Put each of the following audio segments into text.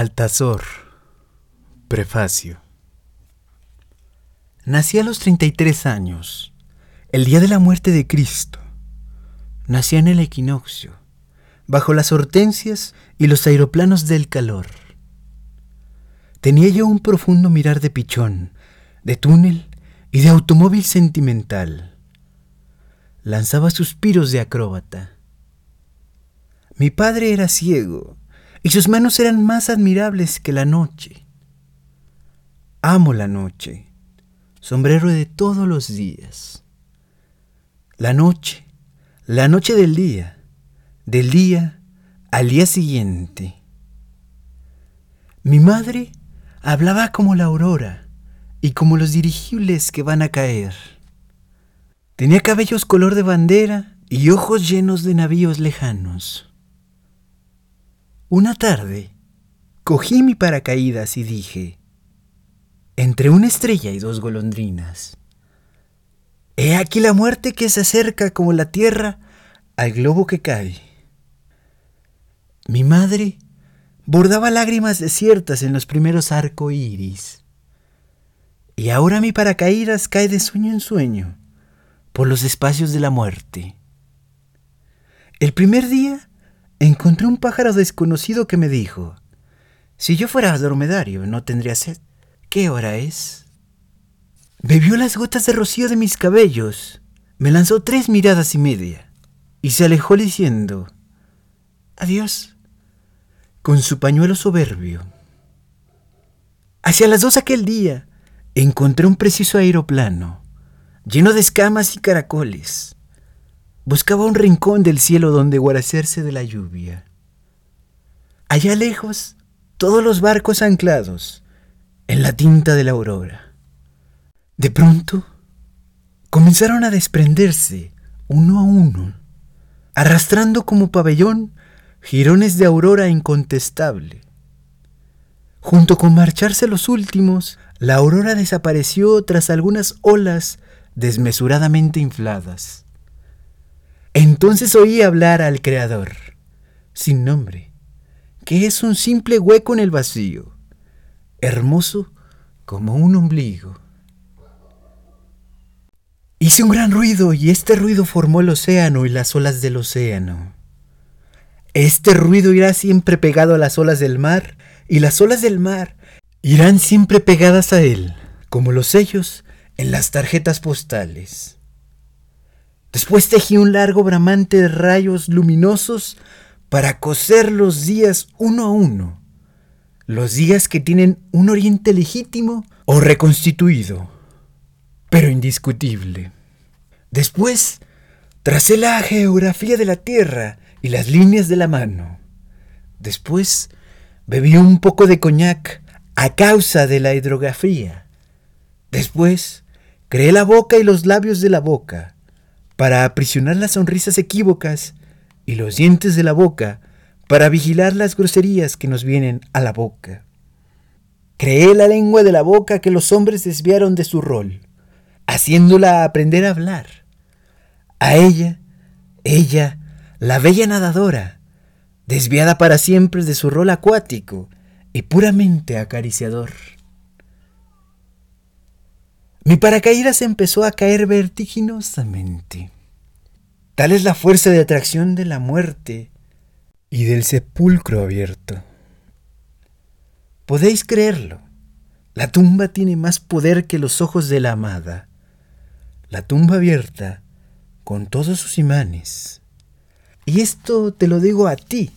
Altazor. Prefacio. Nací a los 33 años, el día de la muerte de Cristo. Nací en el equinoccio, bajo las hortensias y los aeroplanos del calor. Tenía yo un profundo mirar de pichón, de túnel y de automóvil sentimental. Lanzaba suspiros de acróbata. Mi padre era ciego y sus manos eran más admirables que la noche. Amo la noche, sombrero de todos los días. La noche, la noche del día, del día al día siguiente. Mi madre hablaba como la aurora y como los dirigibles que van a caer. Tenía cabellos color de bandera y ojos llenos de navíos lejanos. Una tarde, cogí mi paracaídas y dije, entre una estrella y dos golondrinas, he aquí la muerte que se acerca como la tierra al globo que cae. Mi madre bordaba lágrimas desiertas en los primeros arcoíris. Y ahora mi paracaídas cae de sueño en sueño por los espacios de la muerte. El primer día encontré un pájaro desconocido que me dijo, si yo fuera dromedario no tendría sed. ¿Qué hora es? Bebió las gotas de rocío de mis cabellos, me lanzó tres miradas y media y se alejó diciendo, adiós, con su pañuelo soberbio. Hacia las dos aquel día encontré un preciso aeroplano, lleno de escamas y caracoles Buscaba un rincón del cielo donde guarecerse de la lluvia. Allá lejos, todos los barcos anclados en la tinta de la aurora. De pronto, comenzaron a desprenderse uno a uno, arrastrando como pabellón jirones de aurora incontestable. Junto con marcharse los últimos, la aurora desapareció tras algunas olas desmesuradamente infladas. Entonces oí hablar al Creador, sin nombre, que es un simple hueco en el vacío, hermoso como un ombligo. Hice un gran ruido y este ruido formó el océano y las olas del océano. Este ruido irá siempre pegado a las olas del mar y las olas del mar irán siempre pegadas a él, como los sellos en las tarjetas postales. Después tejí un largo bramante de rayos luminosos para coser los días uno a uno, los días que tienen un oriente legítimo o reconstituido, pero indiscutible. Después tracé la geografía de la Tierra y las líneas de la mano. Después bebí un poco de coñac a causa de la hidrografía. Después creé la boca y los labios de la boca para aprisionar las sonrisas equívocas y los dientes de la boca para vigilar las groserías que nos vienen a la boca. Creé la lengua de la boca que los hombres desviaron de su rol, haciéndola aprender a hablar. A ella, ella, la bella nadadora, desviada para siempre de su rol acuático y puramente acariciador. Mi paracaídas empezó a caer vertiginosamente. Tal es la fuerza de atracción de la muerte y del sepulcro abierto. Podéis creerlo. La tumba tiene más poder que los ojos de la amada. La tumba abierta con todos sus imanes. Y esto te lo digo a ti,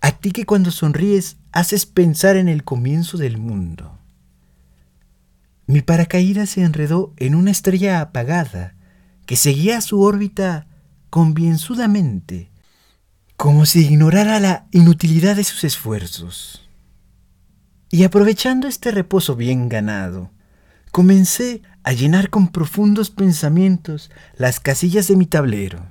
a ti que cuando sonríes haces pensar en el comienzo del mundo. Mi paracaídas se enredó en una estrella apagada que seguía su órbita convienzudamente, como si ignorara la inutilidad de sus esfuerzos. Y aprovechando este reposo bien ganado, comencé a llenar con profundos pensamientos las casillas de mi tablero.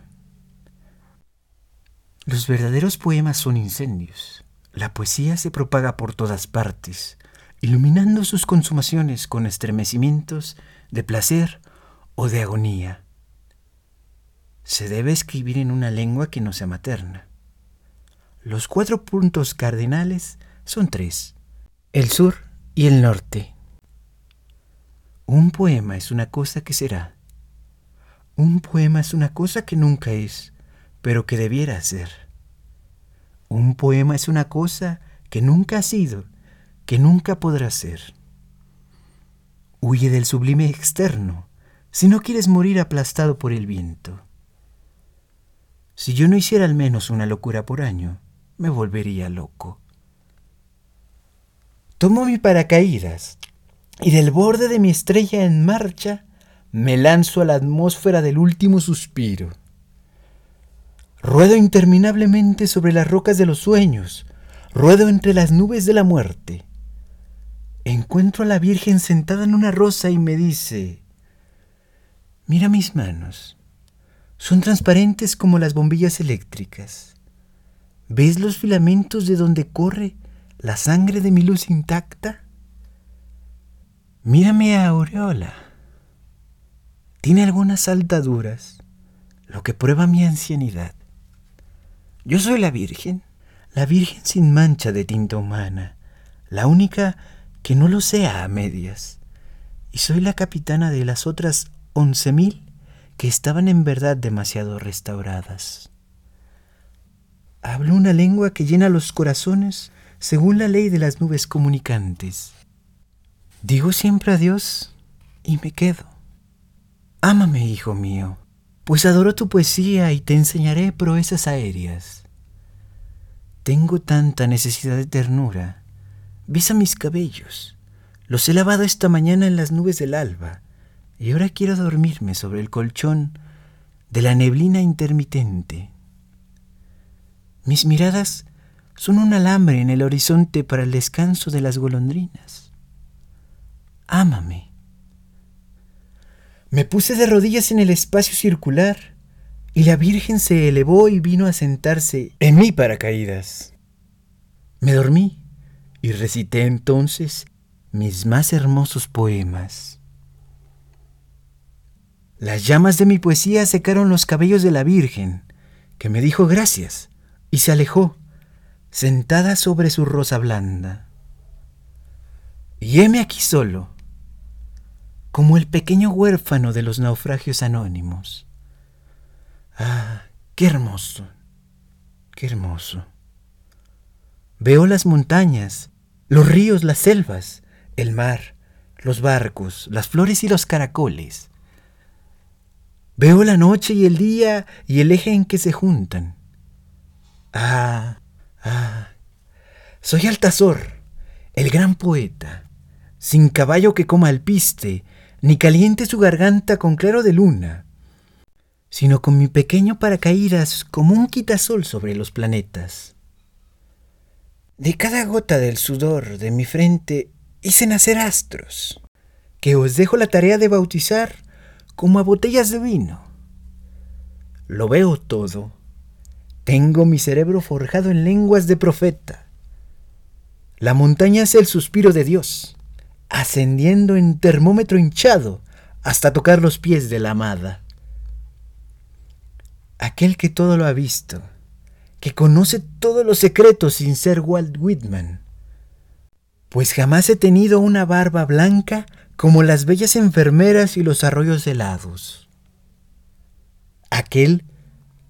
Los verdaderos poemas son incendios. La poesía se propaga por todas partes, iluminando sus consumaciones con estremecimientos de placer o de agonía. Se debe escribir en una lengua que no sea materna. Los cuatro puntos cardinales Son tres, el sur y el norte. Un poema es una cosa que será. Un poema es una cosa que nunca es, pero que debiera ser. Un poema es una cosa que nunca ha sido, que nunca podrá ser. Huye del sublime externo, si no quieres morir aplastado por el viento. Si yo no hiciera al menos una locura por año, me volvería loco. Tomo mi paracaídas y del borde de mi estrella en marcha me lanzo a la atmósfera del último suspiro. Ruedo interminablemente sobre las rocas de los sueños, ruedo entre las nubes de la muerte. Encuentro a la Virgen sentada en una rosa y me dice, mira mis manos, son transparentes como las bombillas eléctricas. ¿Ves los filamentos de donde corre la sangre de mi luz intacta? Mírame a Aureola. Tiene algunas saltaduras, lo que prueba mi ancianidad. Yo soy la Virgen, la Virgen sin mancha de tinta humana, la única que no lo sea a medias. Y soy la capitana de las otras once mil que estaban en verdad demasiado restauradas. Hablo una lengua que llena los corazones según la ley de las nubes comunicantes. Digo siempre adiós y me quedo. Ámame, hijo mío, pues adoro tu poesía y te enseñaré proezas aéreas. Tengo tanta necesidad de ternura. Besa mis cabellos. Los he lavado esta mañana en las nubes del alba y ahora quiero dormirme sobre el colchón de la neblina intermitente. Mis miradas son un alambre en el horizonte para el descanso de las golondrinas ámame. Me puse de rodillas en el espacio circular y la Virgen se elevó y vino a sentarse en mi paracaídas. Me dormí y recité entonces mis más hermosos poemas. Las llamas de mi poesía secaron los cabellos de la Virgen, que me dijo gracias y se alejó, sentada sobre su rosa blanda. Y heme aquí solo, como el pequeño huérfano de los naufragios anónimos. Ah, qué hermoso, qué hermoso. Veo las montañas, los ríos, las selvas, el mar, los barcos, las flores y los caracoles. Veo la noche y el día y el eje en que se juntan. Ah, ah, soy Altazor, el gran poeta, sin caballo que coma alpiste, ni caliente su garganta con claro de luna, sino con mi pequeño paracaídas como un quitasol sobre los planetas. De cada gota del sudor de mi frente hice nacer astros, que os dejo la tarea de bautizar como a botellas de vino. Lo veo todo. Tengo mi cerebro forjado en lenguas de profeta. La montaña es el suspiro de Dios ascendiendo en termómetro hinchado hasta tocar los pies de la amada. Aquel que todo lo ha visto, que conoce todos los secretos sin ser Walt Whitman, pues jamás he tenido una barba blanca como las bellas enfermeras y los arroyos helados. Aquel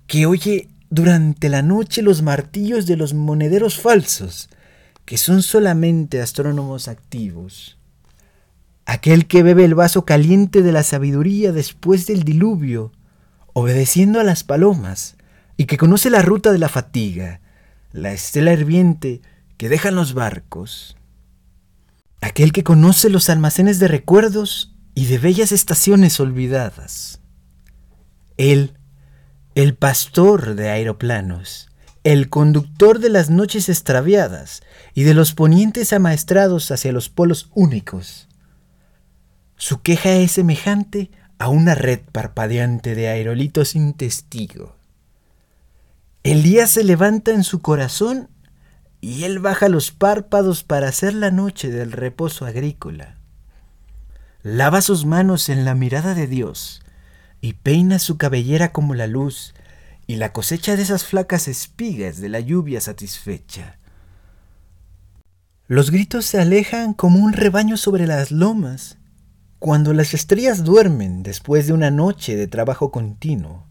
que oye durante la noche los martillos de los monederos falsos, que son solamente astrónomos activos aquel que bebe el vaso caliente de la sabiduría después del diluvio, obedeciendo a las palomas, y que conoce la ruta de la fatiga, la estela hirviente que dejan los barcos, aquel que conoce los almacenes de recuerdos y de bellas estaciones olvidadas. Él, el pastor de aeroplanos, el conductor de las noches extraviadas y de los ponientes amaestrados hacia los polos únicos, su queja es semejante a una red parpadeante de aerolitos sin testigo. El día se levanta en su corazón y él baja los párpados para hacer la noche del reposo agrícola. Lava sus manos en la mirada de Dios y peina su cabellera como la luz y la cosecha de esas flacas espigas de la lluvia satisfecha. Los gritos se alejan como un rebaño sobre las lomas, cuando las estrellas duermen después de una noche de trabajo continuo.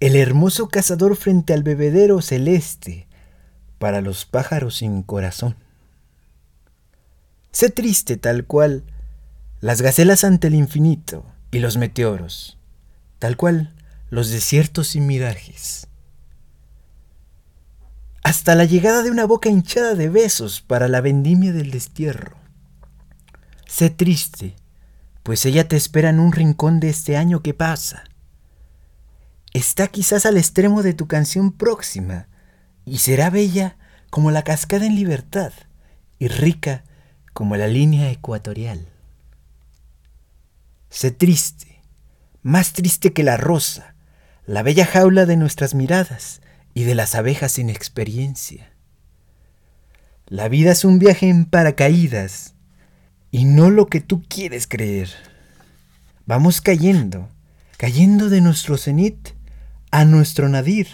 El hermoso cazador frente al bebedero celeste para los pájaros sin corazón. Sé triste tal cual las gacelas ante el infinito y los meteoros, tal cual los desiertos y mirajes. Hasta la llegada de una boca hinchada de besos para la vendimia del destierro. Sé triste, pues ella te espera en un rincón de este año que pasa. Está quizás al extremo de tu canción próxima y será bella como la cascada en libertad y rica como la línea ecuatorial. Sé triste, más triste que la rosa, la bella jaula de nuestras miradas y de las abejas sin experiencia. La vida es un viaje en paracaídas y no lo que tú quieres creer. Vamos cayendo, cayendo de nuestro cenit a nuestro nadir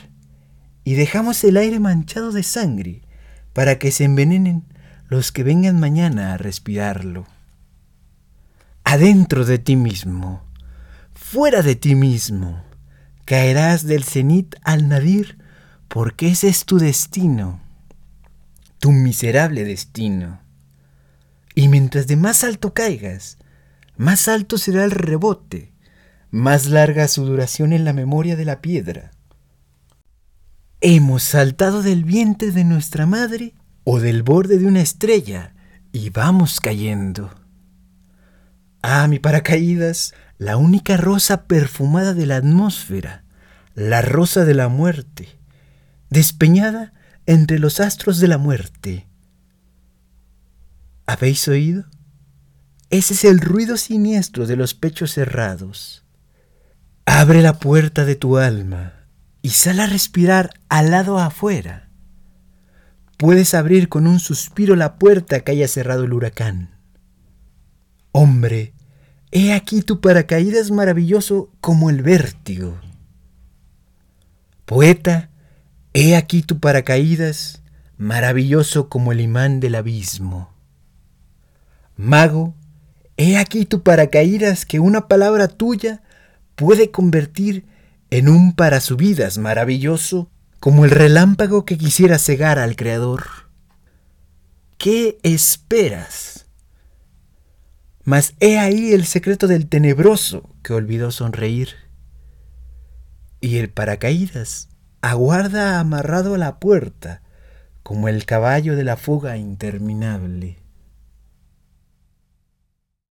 y dejamos el aire manchado de sangre para que se envenenen los que vengan mañana a respirarlo. Adentro de ti mismo, fuera de ti mismo, caerás del cenit al nadir, porque ese es tu destino, tu miserable destino. Y mientras de más alto caigas, más alto será el rebote, más larga su duración en la memoria de la piedra. Hemos saltado del vientre de nuestra madre o del borde de una estrella y vamos cayendo. Ah, mi paracaídas, la única rosa perfumada de la atmósfera, la rosa de la muerte, despeñada entre los astros de la muerte. ¿Habéis oído? Ese es el ruido siniestro de los pechos cerrados. Abre la puerta de tu alma y sal a respirar al lado afuera. Puedes abrir con un suspiro la puerta que haya cerrado el huracán. Hombre, he aquí tu paracaídas maravilloso como el vértigo. Poeta, he aquí tu paracaídas maravilloso como el imán del abismo. Mago, he aquí tu paracaídas que una palabra tuya puede convertir en un parasubidas maravilloso como el relámpago que quisiera cegar al Creador. ¿Qué esperas? Mas he ahí el secreto del tenebroso que olvidó sonreír. Y el paracaídas aguarda amarrado a la puerta como el caballo de la fuga interminable.